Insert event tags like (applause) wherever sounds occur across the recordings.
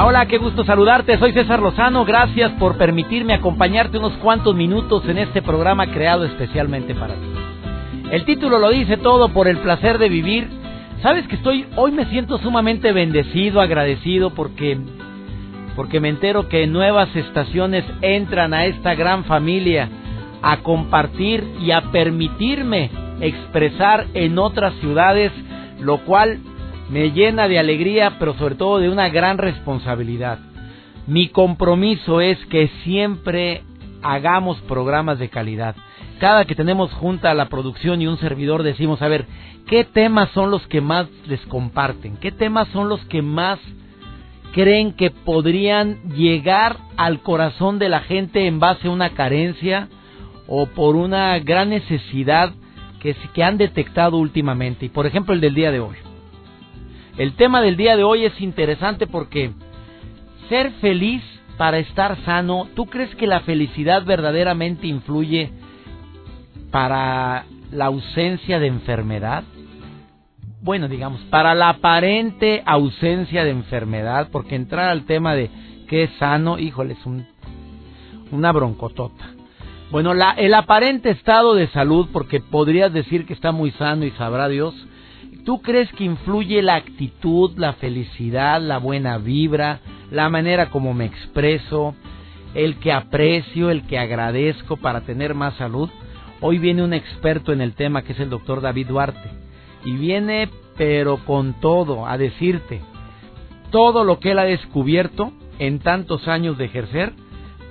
Hola, qué gusto saludarte. Soy César Lozano. Gracias por permitirme acompañarte unos cuantos minutos en este programa creado especialmente para ti. El título lo dice todo por el placer de vivir. Sabes que estoy hoy me siento sumamente bendecido, agradecido porque porque me entero que nuevas estaciones entran a esta gran familia a compartir y a permitirme expresar en otras ciudades, lo cual me llena de alegría, pero sobre todo de una gran responsabilidad. Mi compromiso es que siempre hagamos programas de calidad. Cada que tenemos junta la producción y un servidor decimos, a ver, ¿qué temas son los que más les comparten? ¿Qué temas son los que más creen que podrían llegar al corazón de la gente en base a una carencia o por una gran necesidad que, que han detectado últimamente? Y por ejemplo el del día de hoy. El tema del día de hoy es interesante porque ser feliz para estar sano, ¿tú crees que la felicidad verdaderamente influye para la ausencia de enfermedad? Bueno, digamos, para la aparente ausencia de enfermedad, porque entrar al tema de qué es sano, híjole, es un, una broncotota. Bueno, la, el aparente estado de salud, porque podrías decir que está muy sano y sabrá Dios, ¿Tú crees que influye la actitud, la felicidad, la buena vibra, la manera como me expreso, el que aprecio, el que agradezco para tener más salud? Hoy viene un experto en el tema que es el doctor David Duarte y viene pero con todo a decirte todo lo que él ha descubierto en tantos años de ejercer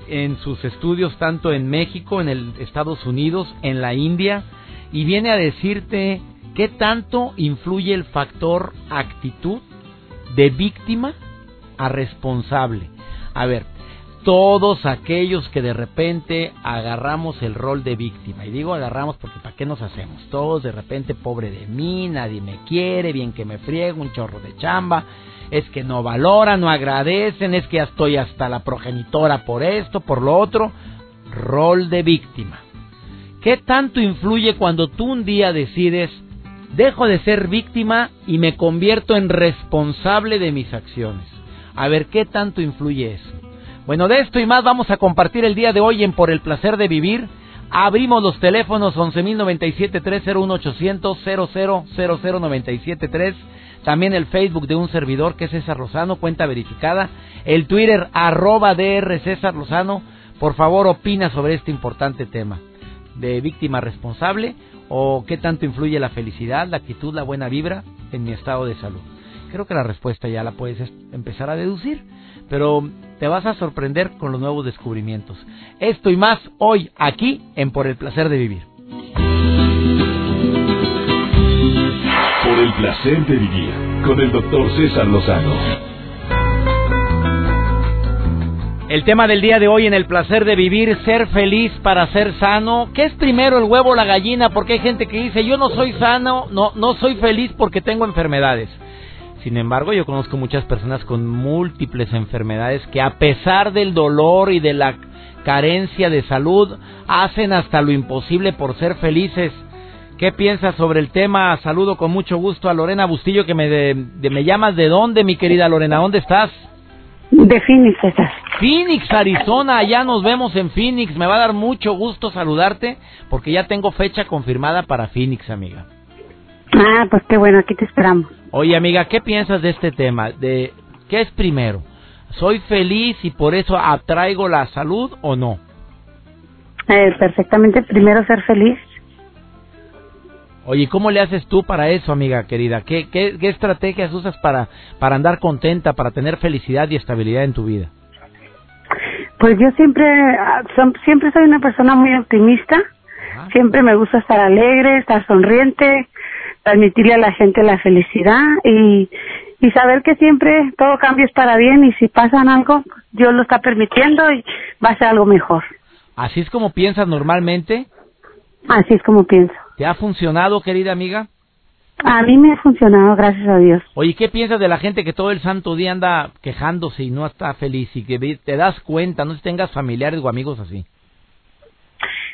en sus estudios tanto en México, en el Estados Unidos, en la India y viene a decirte ¿Qué tanto influye el factor actitud de víctima a responsable? A ver, todos aquellos que de repente agarramos el rol de víctima, y digo agarramos porque ¿para qué nos hacemos? Todos de repente, pobre de mí, nadie me quiere, bien que me friego, un chorro de chamba, es que no valoran, no agradecen, es que ya estoy hasta la progenitora por esto, por lo otro, rol de víctima. ¿Qué tanto influye cuando tú un día decides Dejo de ser víctima y me convierto en responsable de mis acciones. A ver qué tanto influye eso. Bueno, de esto y más vamos a compartir el día de hoy en Por el placer de vivir. Abrimos los teléfonos 11.097-301-800-000097.3. También el Facebook de un servidor que es César Lozano, cuenta verificada. El Twitter arroba DR César Lozano. Por favor, opina sobre este importante tema de víctima responsable o qué tanto influye la felicidad, la actitud, la buena vibra en mi estado de salud. Creo que la respuesta ya la puedes empezar a deducir, pero te vas a sorprender con los nuevos descubrimientos. Esto y más hoy aquí en Por el placer de vivir. Por el placer de vivir con el doctor César Lozano. El tema del día de hoy en el placer de vivir, ser feliz para ser sano. ¿Qué es primero el huevo o la gallina? Porque hay gente que dice, yo no soy sano, no, no soy feliz porque tengo enfermedades. Sin embargo, yo conozco muchas personas con múltiples enfermedades que a pesar del dolor y de la carencia de salud, hacen hasta lo imposible por ser felices. ¿Qué piensas sobre el tema? Saludo con mucho gusto a Lorena Bustillo, que me, me llamas de dónde, mi querida Lorena, ¿dónde estás? De Phoenix, César. Phoenix, Arizona, allá nos vemos en Phoenix. Me va a dar mucho gusto saludarte porque ya tengo fecha confirmada para Phoenix, amiga. Ah, pues qué bueno, aquí te esperamos. Oye, amiga, ¿qué piensas de este tema? De ¿Qué es primero? ¿Soy feliz y por eso atraigo la salud o no? Eh, perfectamente, primero ser feliz Oye, ¿cómo le haces tú para eso, amiga querida? ¿Qué, qué, estrategias usas para, para andar contenta, para tener felicidad y estabilidad en tu vida? Pues yo siempre, ah, siempre soy una persona muy optimista. Siempre me gusta estar alegre, estar sonriente, transmitirle a la gente la felicidad y, y saber que siempre todo cambio es para bien y si pasan algo, Dios lo está permitiendo y va a ser algo mejor. ¿Así es como piensas normalmente? Así es como pienso. ¿Te ha funcionado, querida amiga? A mí me ha funcionado, gracias a Dios. Oye, ¿qué piensas de la gente que todo el santo día anda quejándose y no está feliz y que te das cuenta, no si tengas familiares o amigos así?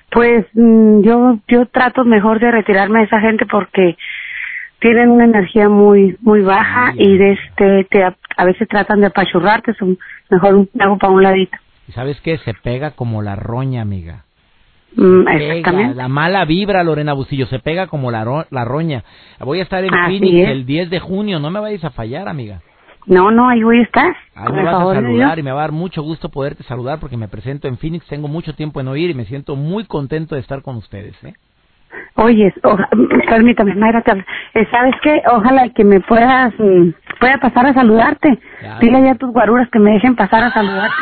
Pues mm, yo yo trato mejor de retirarme de esa gente porque tienen una energía muy muy baja y de este te, a veces tratan de apachurrarte, mejor me hago para un ladito. ¿Y sabes qué? Se pega como la roña, amiga. Mm, exactamente. La mala vibra, Lorena Bustillo, se pega como la, la roña. Voy a estar en Phoenix el 10 de junio, no me vayas a fallar, amiga. No, no, ahí voy a estar. Ahí me vas a saludar y me va a dar mucho gusto poderte saludar porque me presento en Phoenix, tengo mucho tiempo en oír y me siento muy contento de estar con ustedes. ¿eh? Oye, permítame, Mayra, eh, ¿sabes qué? Ojalá que me puedas, mm, pueda pasar a saludarte. Dile ya a tus guaruras que me dejen pasar a saludarte.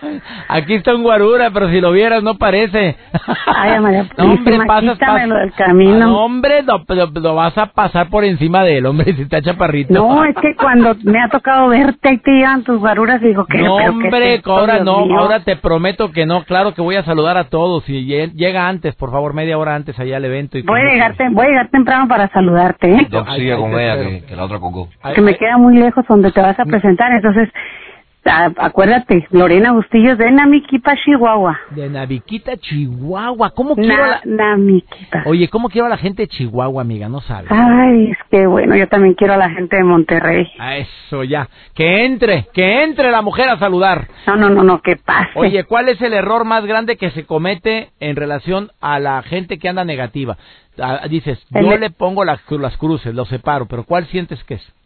(laughs) Aquí está un guarura, pero si lo vieras no parece. Ay, María, (laughs) no, hombre, pasas, pasas. del camino. No, hombre, lo, lo, vas a pasar por encima de él, hombre, (laughs) si está chaparrito. No, es que cuando me ha tocado verte y te llevan tus guaruras, digo que... No, hombre, ahora no, ahora te prometo que no, claro que voy a saludar a todos. Y llega antes, por favor, media hora antes allá al evento. Y voy, a llegar, voy a llegar temprano para saludarte, ¿eh? Yo sigue con ella, que, la otra cocó. Que me queda muy lejos donde te vas a presentar, entonces acuérdate, Lorena Bustillos de Namiquipa, Chihuahua. De Namiquita, Chihuahua. ¿Cómo quiero la... Namiquita. Oye, ¿cómo quiero a la gente de Chihuahua, amiga? No sabes. Ay, es que bueno, yo también quiero a la gente de Monterrey. A eso ya. Que entre, que entre la mujer a saludar. No, no, no, no, que pase. Oye, ¿cuál es el error más grande que se comete en relación a la gente que anda negativa? Ah, dices, yo le pongo las, las cruces, los separo, pero ¿cuál sientes que es?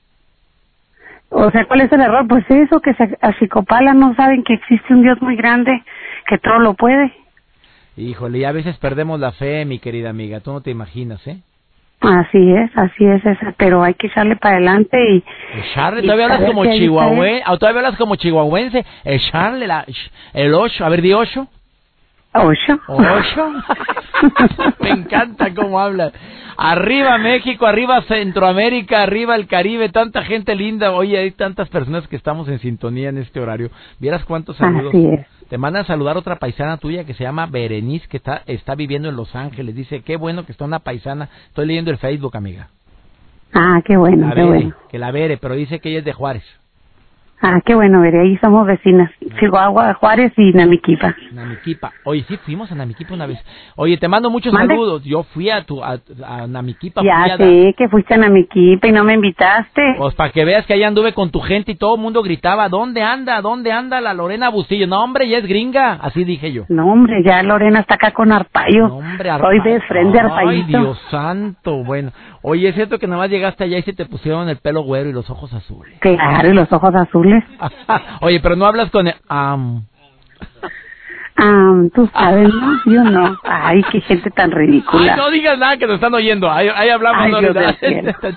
O sea, ¿cuál es el error? Pues eso, que se achicopalan, no saben que existe un Dios muy grande que todo lo puede. Híjole, y a veces perdemos la fe, mi querida amiga, tú no te imaginas, ¿eh? Así es, así es, esa, pero hay que echarle para adelante y... Echarle, todavía hablas como chihuahuense, todavía hablas como chihuahuense, echarle la, el ocho, a ver, di ocho. Ocho. Ocho. (laughs) Me encanta cómo hablas. Arriba México, arriba Centroamérica, arriba el Caribe, tanta gente linda. Oye, hay tantas personas que estamos en sintonía en este horario. Vieras cuántos saludos. Así es. Te mandan a saludar otra paisana tuya que se llama Berenice, que está, está viviendo en Los Ángeles. Dice, qué bueno que está una paisana. Estoy leyendo el Facebook, amiga. Ah, qué bueno, qué bueno. Que la Bere, pero dice que ella es de Juárez. Ah, qué bueno, veré, ahí somos vecinas. Chihuahua, Juárez y Namiquipa. Namiquipa. Oye, sí, fuimos a Namiquipa una vez. Oye, te mando muchos saludos. Yo fui a tu a, Namiquipa. Ya sé que fuiste a Namiquipa y no me invitaste. Pues para que veas que ahí anduve con tu gente y todo el mundo gritaba, ¿dónde anda? ¿Dónde anda la Lorena Bustillo? No, hombre, ya es gringa. Así dije yo. No, hombre, ya Lorena está acá con Arpayo. No, hombre, Arpayo. Hoy de frente Arpayo. Ay, Dios santo. Bueno, oye, es cierto que nada más llegaste allá y se te pusieron el pelo güero y los ojos azules. Claro, y los ojos azules. Oye, pero no hablas con el... Um... (laughs) Ah, tú sabes, ¿no? Yo no. Ay, qué gente tan ridícula. no digas nada que nos están oyendo. Ahí, hablamos. Ay, no, Está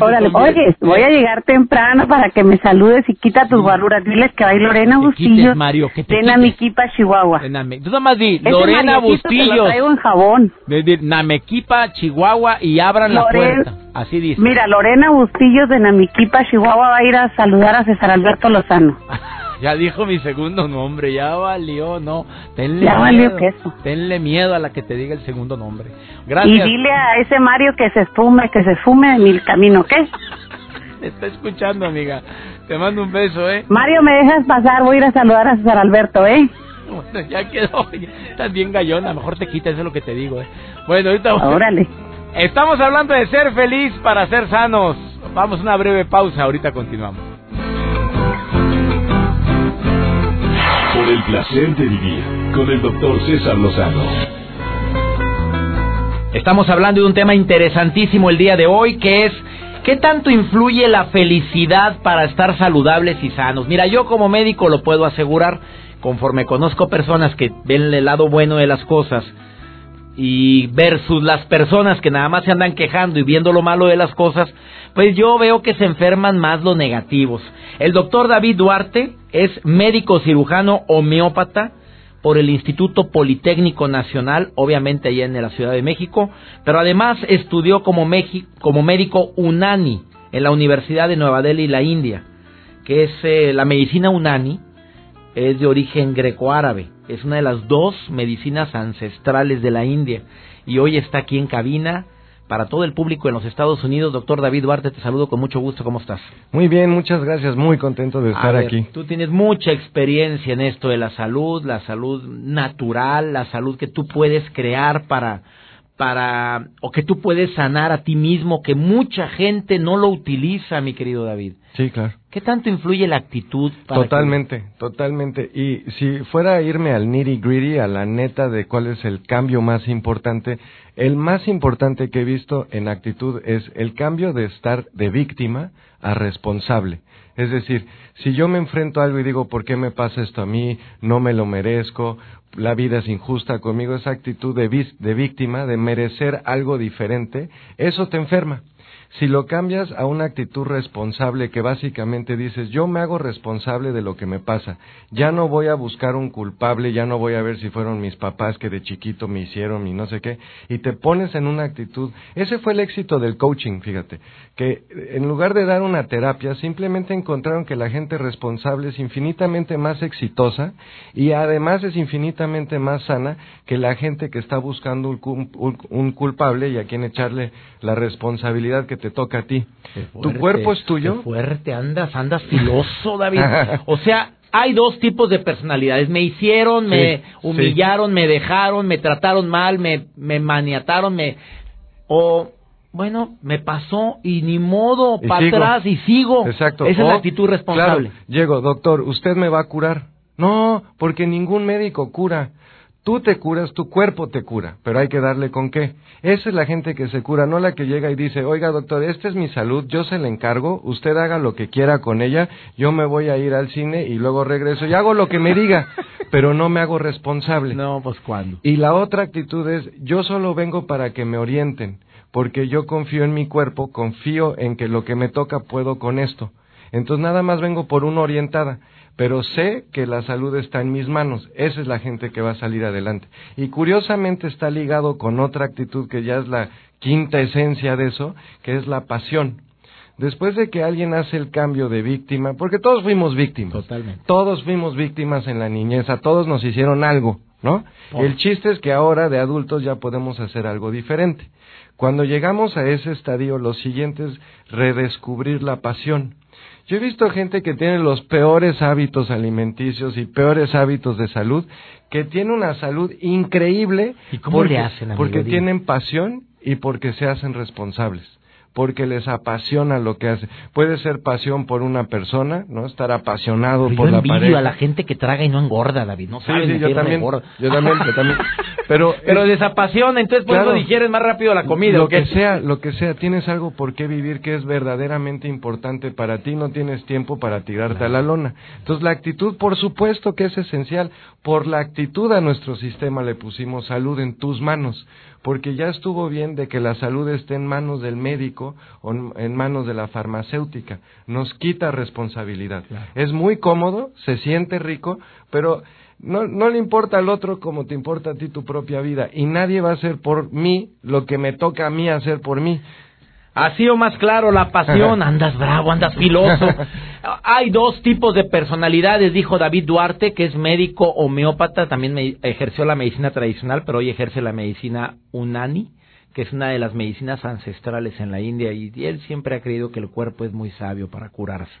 Órale, oye, voy a llegar temprano para que me saludes y quita tus guaruras. Diles que va a ir Lorena Bustillos. Mario, que te de Namequipa, Chihuahua. Tú nomás di, Lorena Bustillos. Te lo traigo en jabón. De, de Namequipa, Chihuahua y abran la puerta. Así dice. Mira, Lorena Bustillos de Namiquipa, Chihuahua va a ir a saludar a César Alberto Lozano. (laughs) Ya dijo mi segundo nombre, ya valió, no. Tenle ya miedo, valió queso. Tenle miedo a la que te diga el segundo nombre. Gracias. Y dile a ese Mario que se esfume, que se fume en mi camino, ¿qué? (laughs) Está escuchando, amiga. Te mando un beso, ¿eh? Mario, ¿me dejas pasar? Voy a ir a saludar a César Alberto, ¿eh? Bueno, ya quedó. (laughs) Estás bien gallona, mejor te quitas, eso es lo que te digo, ¿eh? Bueno, ahorita... Órale. Estamos hablando de ser feliz para ser sanos. Vamos a una breve pausa, ahorita continuamos. Placer de vivir con el doctor César Lozano. Estamos hablando de un tema interesantísimo el día de hoy que es ¿qué tanto influye la felicidad para estar saludables y sanos? Mira, yo como médico lo puedo asegurar, conforme conozco personas que ven el lado bueno de las cosas y versus las personas que nada más se andan quejando y viendo lo malo de las cosas, pues yo veo que se enferman más los negativos. El doctor David Duarte es médico cirujano homeópata, por el Instituto Politécnico Nacional, obviamente allá en la Ciudad de México, pero además estudió como, como médico UNANI en la Universidad de Nueva Delhi, la India, que es eh, la medicina UNANI, es de origen greco-árabe, es una de las dos medicinas ancestrales de la India y hoy está aquí en cabina para todo el público en los Estados Unidos. Doctor David Duarte, te saludo con mucho gusto. ¿Cómo estás? Muy bien, muchas gracias. Muy contento de estar aquí. Tú tienes mucha experiencia en esto de la salud, la salud natural, la salud que tú puedes crear para para o que tú puedes sanar a ti mismo que mucha gente no lo utiliza, mi querido David. Sí, claro. ¿Qué tanto influye la actitud? totalmente, totalmente. Y si fuera a irme al nitty gritty, a la neta de cuál es el cambio más importante, el más importante que he visto en actitud es el cambio de estar de víctima a responsable. Es decir, si yo me enfrento a algo y digo, ¿por qué me pasa esto a mí? No me lo merezco, la vida es injusta conmigo, esa actitud de, de víctima, de merecer algo diferente, eso te enferma. Si lo cambias a una actitud responsable que básicamente dices, yo me hago responsable de lo que me pasa, ya no voy a buscar un culpable, ya no voy a ver si fueron mis papás que de chiquito me hicieron y no sé qué, y te pones en una actitud, ese fue el éxito del coaching, fíjate, que en lugar de dar una terapia, simplemente encontraron que la gente responsable es infinitamente más exitosa y además es infinitamente más sana que la gente que está buscando un, culpable y a quien echarle la responsabilidad que te toca a ti. tu cuerpo es tuyo. Qué fuerte, andas, andas filoso, David. (laughs) o sea, hay dos tipos de personalidades. Me hicieron, me humillaron, me dejaron, me trataron mal, me, me maniataron, me... O, bueno, me pasó y ni modo, para atrás y sigo. Exacto. Esa es la actitud responsable. llego, doctor, ¿usted me va a curar? No, porque ningún médico cura. Tú te curas, tu cuerpo te cura, pero hay que darle con qué. Esa es la gente que se cura, no la que llega y dice, oiga doctor, esta es mi salud, yo se la encargo, usted haga lo que quiera con ella, yo me voy a ir al cine y luego regreso y hago lo que me diga, (laughs) pero no me hago responsable. No, pues cuándo. Y la otra actitud es, yo solo vengo para que me orienten, porque yo confío en mi cuerpo, confío en que lo que me toca puedo con esto. Entonces nada más vengo por una orientada pero sé que la salud está en mis manos. Esa es la gente que va a salir adelante. Y curiosamente está ligado con otra actitud que ya es la quinta esencia de eso, que es la pasión. Después de que alguien hace el cambio de víctima, porque todos fuimos víctimas. Totalmente. Todos fuimos víctimas en la niñez, a todos nos hicieron algo, ¿no? El chiste es que ahora de adultos ya podemos hacer algo diferente. Cuando llegamos a ese estadio, lo siguiente es redescubrir la pasión. Yo he visto gente que tiene los peores hábitos alimenticios y peores hábitos de salud, que tiene una salud increíble. ¿Y cómo porque, le hacen, Porque tienen pasión y porque se hacen responsables porque les apasiona lo que hace. Puede ser pasión por una persona, ¿no? Estar apasionado por la pareja. a la gente que traga y no engorda, David. No sí, yo también, yo también, yo (laughs) también. Pero, (laughs) pero desapasiona, entonces por eso digieres más rápido la comida. Lo que sea, lo que sea, tienes algo por qué vivir que es verdaderamente importante para ti, no tienes tiempo para tirarte a la lona. Entonces la actitud, por supuesto que es esencial. Por la actitud a nuestro sistema le pusimos salud en tus manos porque ya estuvo bien de que la salud esté en manos del médico o en manos de la farmacéutica. Nos quita responsabilidad. Es muy cómodo, se siente rico, pero no, no le importa al otro como te importa a ti tu propia vida. Y nadie va a hacer por mí lo que me toca a mí hacer por mí. Así o más claro, la pasión. (laughs) Andas bravo, andas filoso. Hay dos tipos de personalidades, dijo David Duarte, que es médico homeópata, también ejerció la medicina tradicional, pero hoy ejerce la medicina unani, que es una de las medicinas ancestrales en la India, y él siempre ha creído que el cuerpo es muy sabio para curarse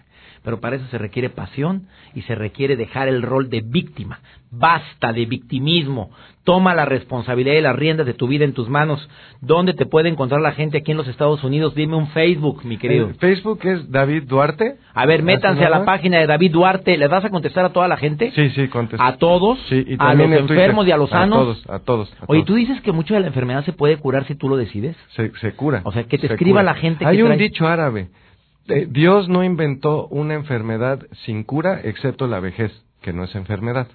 pero para eso se requiere pasión y se requiere dejar el rol de víctima. Basta de victimismo. Toma la responsabilidad y las riendas de tu vida en tus manos. ¿Dónde te puede encontrar la gente aquí en los Estados Unidos? Dime un Facebook, mi querido. Facebook es David Duarte. A ver, métanse a la página de David Duarte. ¿Les vas a contestar a toda la gente? Sí, sí, contesto. ¿A todos? Sí, y ¿A los enfermos y a los sanos? A todos, a todos. Oye, ¿tú dices que mucho de la enfermedad se puede curar si tú lo decides? Se, se cura. O sea, que te escriba la gente Hay un dicho árabe eh, Dios no inventó una enfermedad sin cura, excepto la vejez, que no es enfermedad.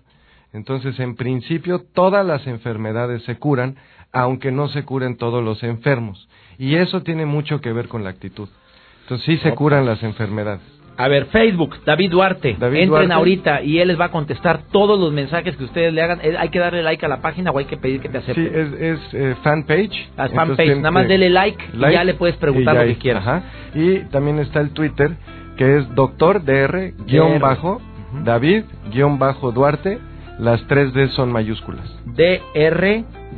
Entonces, en principio, todas las enfermedades se curan, aunque no se curen todos los enfermos. Y eso tiene mucho que ver con la actitud. Entonces, sí se curan las enfermedades. A ver, Facebook, David Duarte. David Entren Duarte. ahorita y él les va a contestar todos los mensajes que ustedes le hagan. Eh, Hay que darle like a la página o hay que pedir que te acepte. Sí, es, es eh, fanpage. Entonces fanpage, nada más dele like, y ya le puedes preguntar lo que quieras. Ajá. Y también está el Twitter, que es doctor DR, Las tres D son mayúsculas.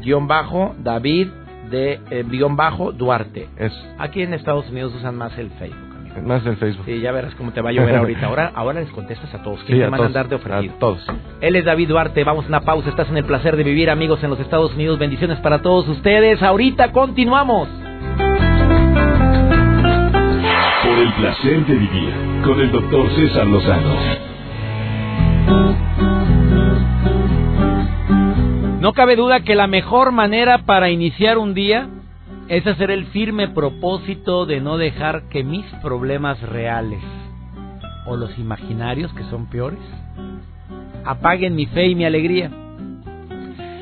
DR-David de eh, guion bajo Duarte. Es, Aquí en Estados Unidos usan más el Facebook, amigo. más el Facebook. Sí, ya verás cómo te va a llover (laughs) ahorita. Ahora, ahora les contestas a todos. ¿Quién Sí, te a van a todos, andar de ofrecido? a todos. Él es David Duarte. Vamos a una pausa. Estás en el placer de vivir, amigos, en los Estados Unidos. Bendiciones para todos ustedes. Ahorita continuamos. Por el placer de vivir con el doctor César Lozano. No cabe duda que la mejor manera para iniciar un día es hacer el firme propósito de no dejar que mis problemas reales o los imaginarios, que son peores, apaguen mi fe y mi alegría.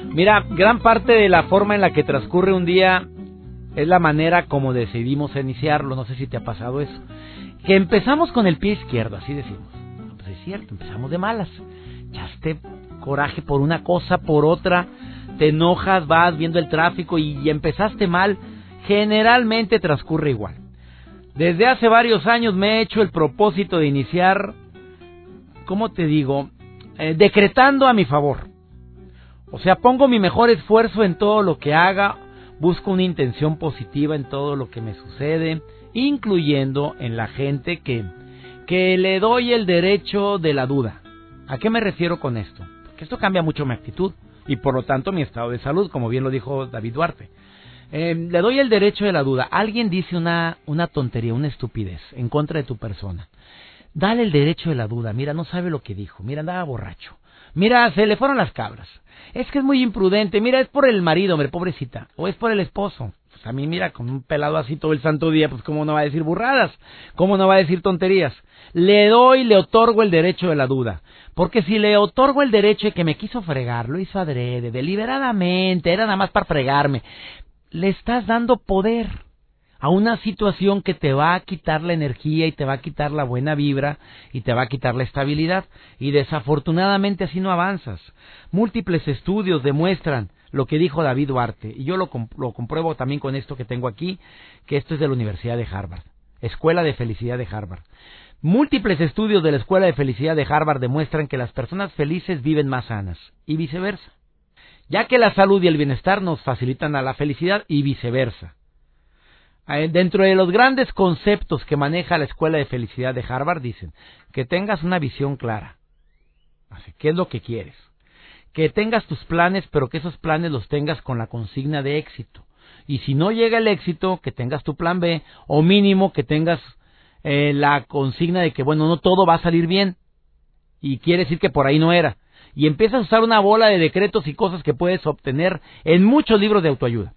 Mira, gran parte de la forma en la que transcurre un día es la manera como decidimos iniciarlo. No sé si te ha pasado eso. Que empezamos con el pie izquierdo, así decimos. Pues es cierto, empezamos de malas. Echaste coraje por una cosa, por otra, te enojas, vas viendo el tráfico y, empezaste mal. Generalmente transcurre igual. Desde hace varios años me he hecho el propósito de iniciar, ¿cómo te digo? Eh, decretando a mi favor. O sea, pongo mi mejor esfuerzo en todo lo que haga, busco una intención positiva en todo lo que me sucede, incluyendo en la gente que, que le doy el derecho de la duda. ¿A qué me refiero con esto? Porque esto cambia mucho mi actitud y por lo tanto mi estado de salud, como bien lo dijo David Duarte. Eh, le doy el derecho de la duda. Alguien dice una, una tontería, una estupidez en contra de tu persona. Dale el derecho de la duda. Mira, no sabe lo que dijo. Mira, andaba borracho. Mira, se le fueron las cabras. Es que es muy imprudente. Mira, es por el marido, hombre, pobrecita. O es por el esposo. Pues a mí, mira, con un pelado así todo el santo día, pues cómo no va a decir burradas. Cómo no va a decir tonterías. Le doy, le otorgo el derecho de la duda. Porque si le otorgo el derecho de que me quiso fregar, lo hizo adrede, deliberadamente, era nada más para fregarme, le estás dando poder a una situación que te va a quitar la energía y te va a quitar la buena vibra y te va a quitar la estabilidad. Y desafortunadamente así no avanzas. Múltiples estudios demuestran lo que dijo David Duarte, y yo lo, lo compruebo también con esto que tengo aquí, que esto es de la Universidad de Harvard, Escuela de Felicidad de Harvard. Múltiples estudios de la Escuela de Felicidad de Harvard demuestran que las personas felices viven más sanas y viceversa, ya que la salud y el bienestar nos facilitan a la felicidad y viceversa. Eh, Dentro de los grandes conceptos que maneja la Escuela de Felicidad de Harvard dicen que tengas una visión clara. Así, ¿Qué es lo que quieres? Que tengas tus planes, pero que esos planes los tengas con la consigna de éxito. Y si no llega el éxito, que tengas tu plan B, o mínimo que tengas eh, la consigna de que, bueno, no todo va a salir bien. Y quiere decir que por ahí no era. Y empiezas a usar una bola de decretos y cosas que puedes obtener en muchos libros de autoayuda.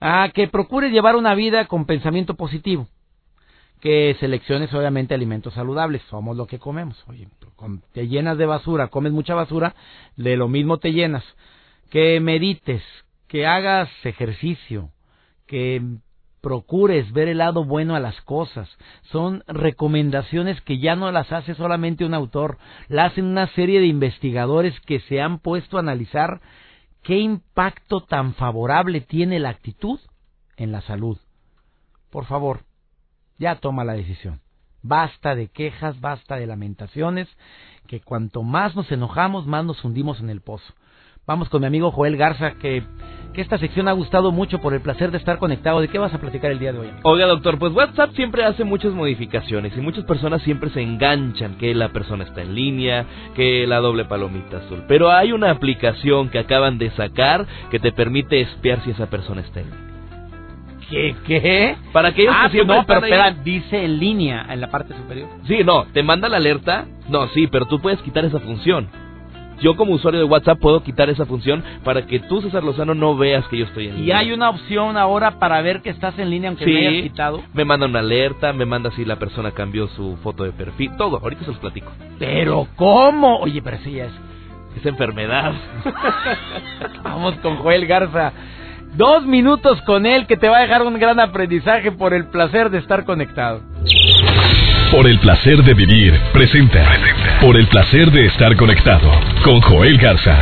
A que procures llevar una vida con pensamiento positivo. Que selecciones obviamente alimentos saludables. Somos lo que comemos. Oye, te llenas de basura, comes mucha basura, de lo mismo te llenas. Que medites, que hagas ejercicio, que procures ver el lado bueno a las cosas. Son recomendaciones que ya no las hace solamente un autor, las hacen una serie de investigadores que se han puesto a analizar qué impacto tan favorable tiene la actitud en la salud. Por favor, ya toma la decisión. Basta de quejas, basta de lamentaciones, que cuanto más nos enojamos, más nos hundimos en el pozo. Vamos con mi amigo Joel Garza, que, que esta sección ha gustado mucho por el placer de estar conectado. ¿De qué vas a platicar el día de hoy? Oiga, doctor, pues WhatsApp siempre hace muchas modificaciones y muchas personas siempre se enganchan que la persona está en línea, que la doble palomita azul. Pero hay una aplicación que acaban de sacar que te permite espiar si esa persona está en línea. ¿Qué? ¿Qué? Para aquellos ah, que siempre no, pero están ahí- espera, dice en línea, en la parte superior. Sí, no, te manda la alerta. No, sí, pero tú puedes quitar esa función. Yo como usuario de WhatsApp puedo quitar esa función para que tú, César Lozano, no veas que yo estoy en Y línea. hay una opción ahora para ver que estás en línea aunque Sí. me hayas quitado. Me manda una alerta, me manda si la persona cambió su foto de perfil, todo. Ahorita se los platico. Pero ¿cómo? Oye, pero sí es. Es enfermedad. (laughs) Vamos con Joel Garza. Dos minutos con él que te va a dejar un gran aprendizaje por el placer de estar conectado. Por el placer de vivir, presenta. Por el placer de estar conectado con Joel Garza.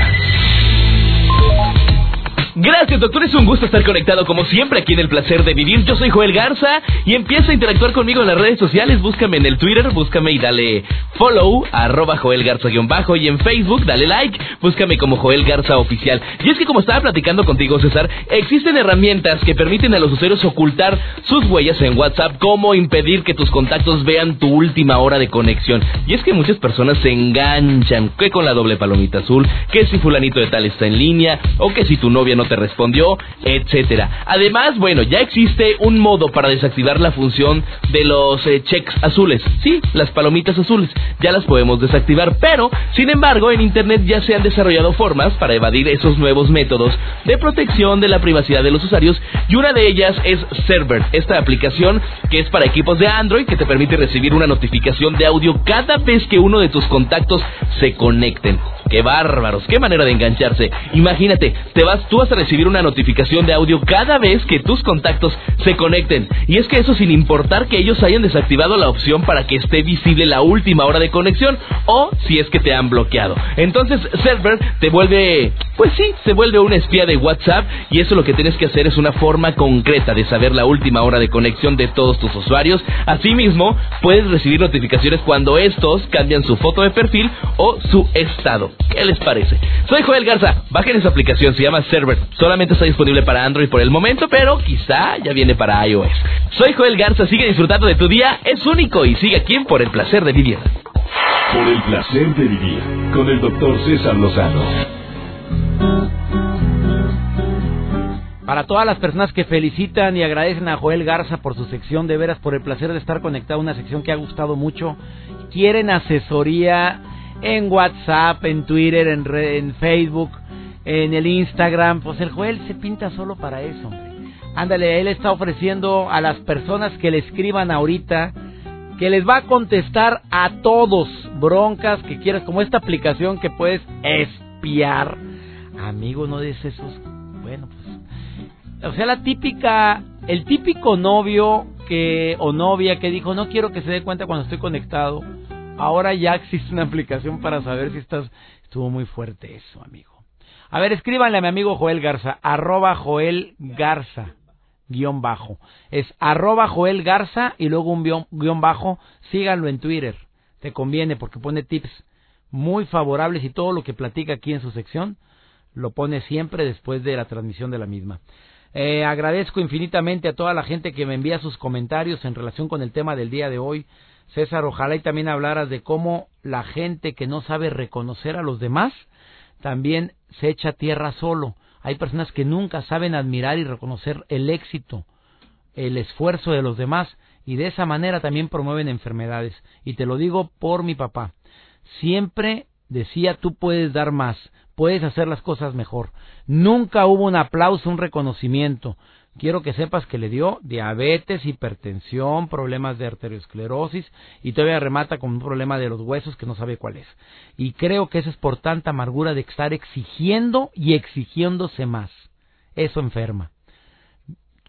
Gracias, doctor. Es un gusto estar conectado como siempre aquí en El Placer de Vivir. Yo soy Joel Garza y empieza a interactuar conmigo en las redes sociales. Búscame en el Twitter, búscame y dale follow, arroba Joel Garza-bajo y en Facebook, dale like, búscame como Joel Garza Oficial. Y es que como estaba platicando contigo, César, existen herramientas que permiten a los usuarios ocultar sus huellas en WhatsApp, como impedir que tus contactos vean tu última hora de conexión. Y es que muchas personas se enganchan, que con la doble palomita azul, que si fulanito de tal está en línea, o que si tu novia no te respondió, etcétera. Además, bueno, ya existe un modo para desactivar la función de los eh, checks azules. Sí, las palomitas azules, ya las podemos desactivar, pero, sin embargo, en Internet ya se han desarrollado formas para evadir esos nuevos métodos de protección de la privacidad de los usuarios y una de ellas es Server, esta aplicación que es para equipos de Android que te permite recibir una notificación de audio cada vez que uno de tus contactos se conecten. ¡Qué bárbaros! ¡Qué manera de engancharse! Imagínate, te vas, tú vas a recibir una notificación de audio cada vez que tus contactos se conecten. Y es que eso sin importar que ellos hayan desactivado la opción para que esté visible la última hora de conexión o si es que te han bloqueado. Entonces, Server te vuelve, pues sí, se vuelve un espía de WhatsApp y eso lo que tienes que hacer es una forma concreta de saber la última hora de conexión de todos tus usuarios. Asimismo, puedes recibir notificaciones cuando estos cambian su foto de perfil o su estado. ¿Qué les parece? Soy Joel Garza. Bajen esa aplicación, se llama Server. Solamente está disponible para Android por el momento, pero quizá ya viene para iOS. Soy Joel Garza. Sigue disfrutando de tu día. Es único y sigue aquí por el placer de vivir. Por el placer de vivir con el doctor César Lozano. Para todas las personas que felicitan y agradecen a Joel Garza por su sección, de veras por el placer de estar conectado, una sección que ha gustado mucho, quieren asesoría en WhatsApp, en Twitter, en, en Facebook, en el Instagram, pues el Joel se pinta solo para eso, hombre. Ándale, él está ofreciendo a las personas que le escriban ahorita que les va a contestar a todos broncas que quieras, como esta aplicación que puedes espiar. Amigo, no des esos. Bueno, pues. O sea, la típica. El típico novio que o novia que dijo, no quiero que se dé cuenta cuando estoy conectado Ahora ya existe una aplicación para saber si estás... Estuvo muy fuerte eso, amigo. A ver, escríbanle a mi amigo Joel Garza, arroba Joel Garza, guion bajo. Es arroba Joel Garza y luego un guion, bajo. Síganlo en Twitter. Te conviene porque pone tips muy favorables y todo lo que platica aquí en su sección lo pone siempre después de la transmisión de la misma. Eh, agradezco infinitamente a toda la gente que me envía sus comentarios en relación con el tema del día de hoy. César, ojalá y también hablaras de cómo la gente que no sabe reconocer a los demás también se echa tierra solo. Hay personas que nunca saben admirar y reconocer el éxito, el esfuerzo de los demás y de esa manera también promueven enfermedades. Y te lo digo por mi papá. Siempre decía tú puedes dar más, puedes hacer las cosas mejor. Nunca hubo un aplauso, un reconocimiento quiero que sepas que le dio diabetes, hipertensión, problemas de arteriosclerosis y todavía remata con un problema de los huesos que no sabe cuál es. Y creo que eso es por tanta amargura de estar exigiendo y exigiéndose más. Eso enferma.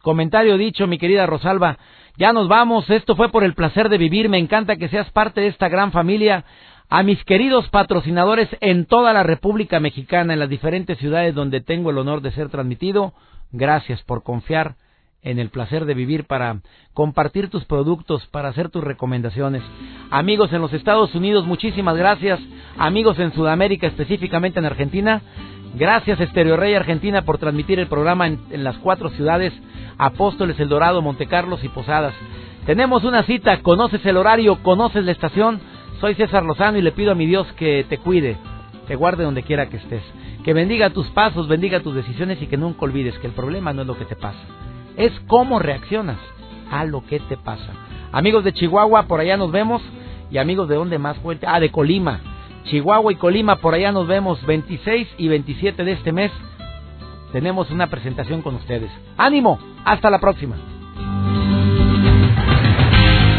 Comentario dicho, mi querida Rosalba. Ya nos vamos. Esto fue por el placer de vivir. Me encanta que seas parte de esta gran familia. A mis queridos patrocinadores en toda la República Mexicana, en las diferentes ciudades donde tengo el honor de ser transmitido, Gracias por confiar en el placer de vivir para compartir tus productos, para hacer tus recomendaciones. Amigos en los Estados Unidos, muchísimas gracias. Amigos en Sudamérica, específicamente en Argentina, gracias Estereo Rey Argentina por transmitir el programa en, en las cuatro ciudades, Apóstoles, El Dorado, Montecarlos y Posadas. Tenemos una cita, conoces el horario, conoces la estación. Soy César Lozano y le pido a mi Dios que te cuide, te guarde donde quiera que estés que bendiga tus pasos, bendiga tus decisiones y que nunca olvides que el problema no es lo que te pasa, es cómo reaccionas a lo que te pasa. Amigos de Chihuahua, por allá nos vemos. Y amigos de dónde más fuerte, ah, de Colima. Chihuahua y Colima, por allá nos vemos 26 y 27 de este mes. Tenemos una presentación con ustedes. Ánimo, hasta la próxima.